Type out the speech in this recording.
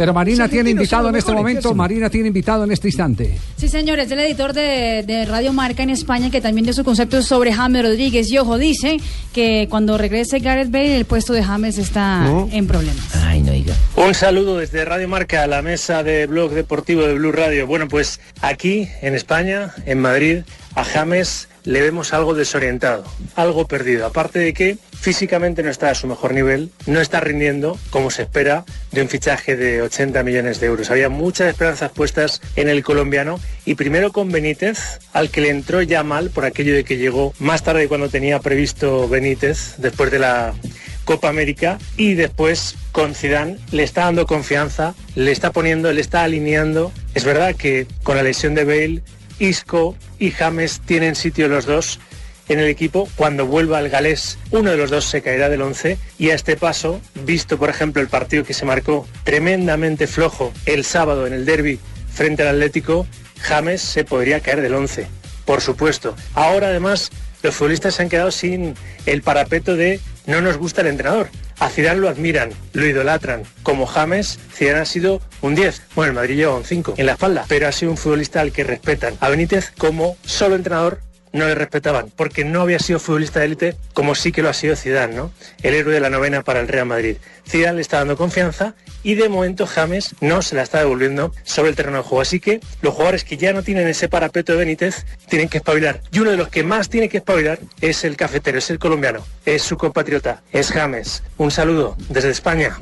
Pero Marina tiene invitado en este momento, Marina tiene invitado en este instante. Sí, señores, es el editor de, de, Radio Marca en España que también dio su concepto sobre James Rodríguez. Y ojo, dice que cuando regrese Gareth Bale, el puesto de James está en problemas. Ay, no diga. Un saludo desde Radio Marca a la mesa de blog deportivo de Blue Radio. Bueno, pues aquí en España, en Madrid, a James le vemos algo desorientado, algo perdido. Aparte de que físicamente no está a su mejor nivel, no está rindiendo como se espera de un fichaje de 80 millones de euros. Había muchas esperanzas puestas en el colombiano y primero con Benítez, al que le entró ya mal por aquello de que llegó más tarde cuando tenía previsto Benítez, después de la Copa América y después con Zidane le está dando confianza, le está poniendo, le está alineando. Es verdad que con la lesión de Bale Isco y James tienen sitio los dos en el equipo. Cuando vuelva el galés, uno de los dos se caerá del 11 y a este paso, visto por ejemplo el partido que se marcó tremendamente flojo el sábado en el derby frente al Atlético, James se podría caer del 11. Por supuesto. Ahora además los futbolistas se han quedado sin el parapeto de no nos gusta el entrenador. A Zidane lo admiran, lo idolatran. Como James, Zidane ha sido un 10. Bueno, el Madrid lleva un 5 en la espalda, pero ha sido un futbolista al que respetan. A Benítez como solo entrenador no le respetaban, porque no había sido futbolista de élite como sí que lo ha sido Zidane, ¿no? El héroe de la novena para el Real Madrid. Zidane le está dando confianza y de momento James no se la está devolviendo sobre el terreno de juego. Así que los jugadores que ya no tienen ese parapeto de Benítez tienen que espabilar. Y uno de los que más tiene que espabilar es el cafetero, es el colombiano, es su compatriota, es James. Un saludo desde España.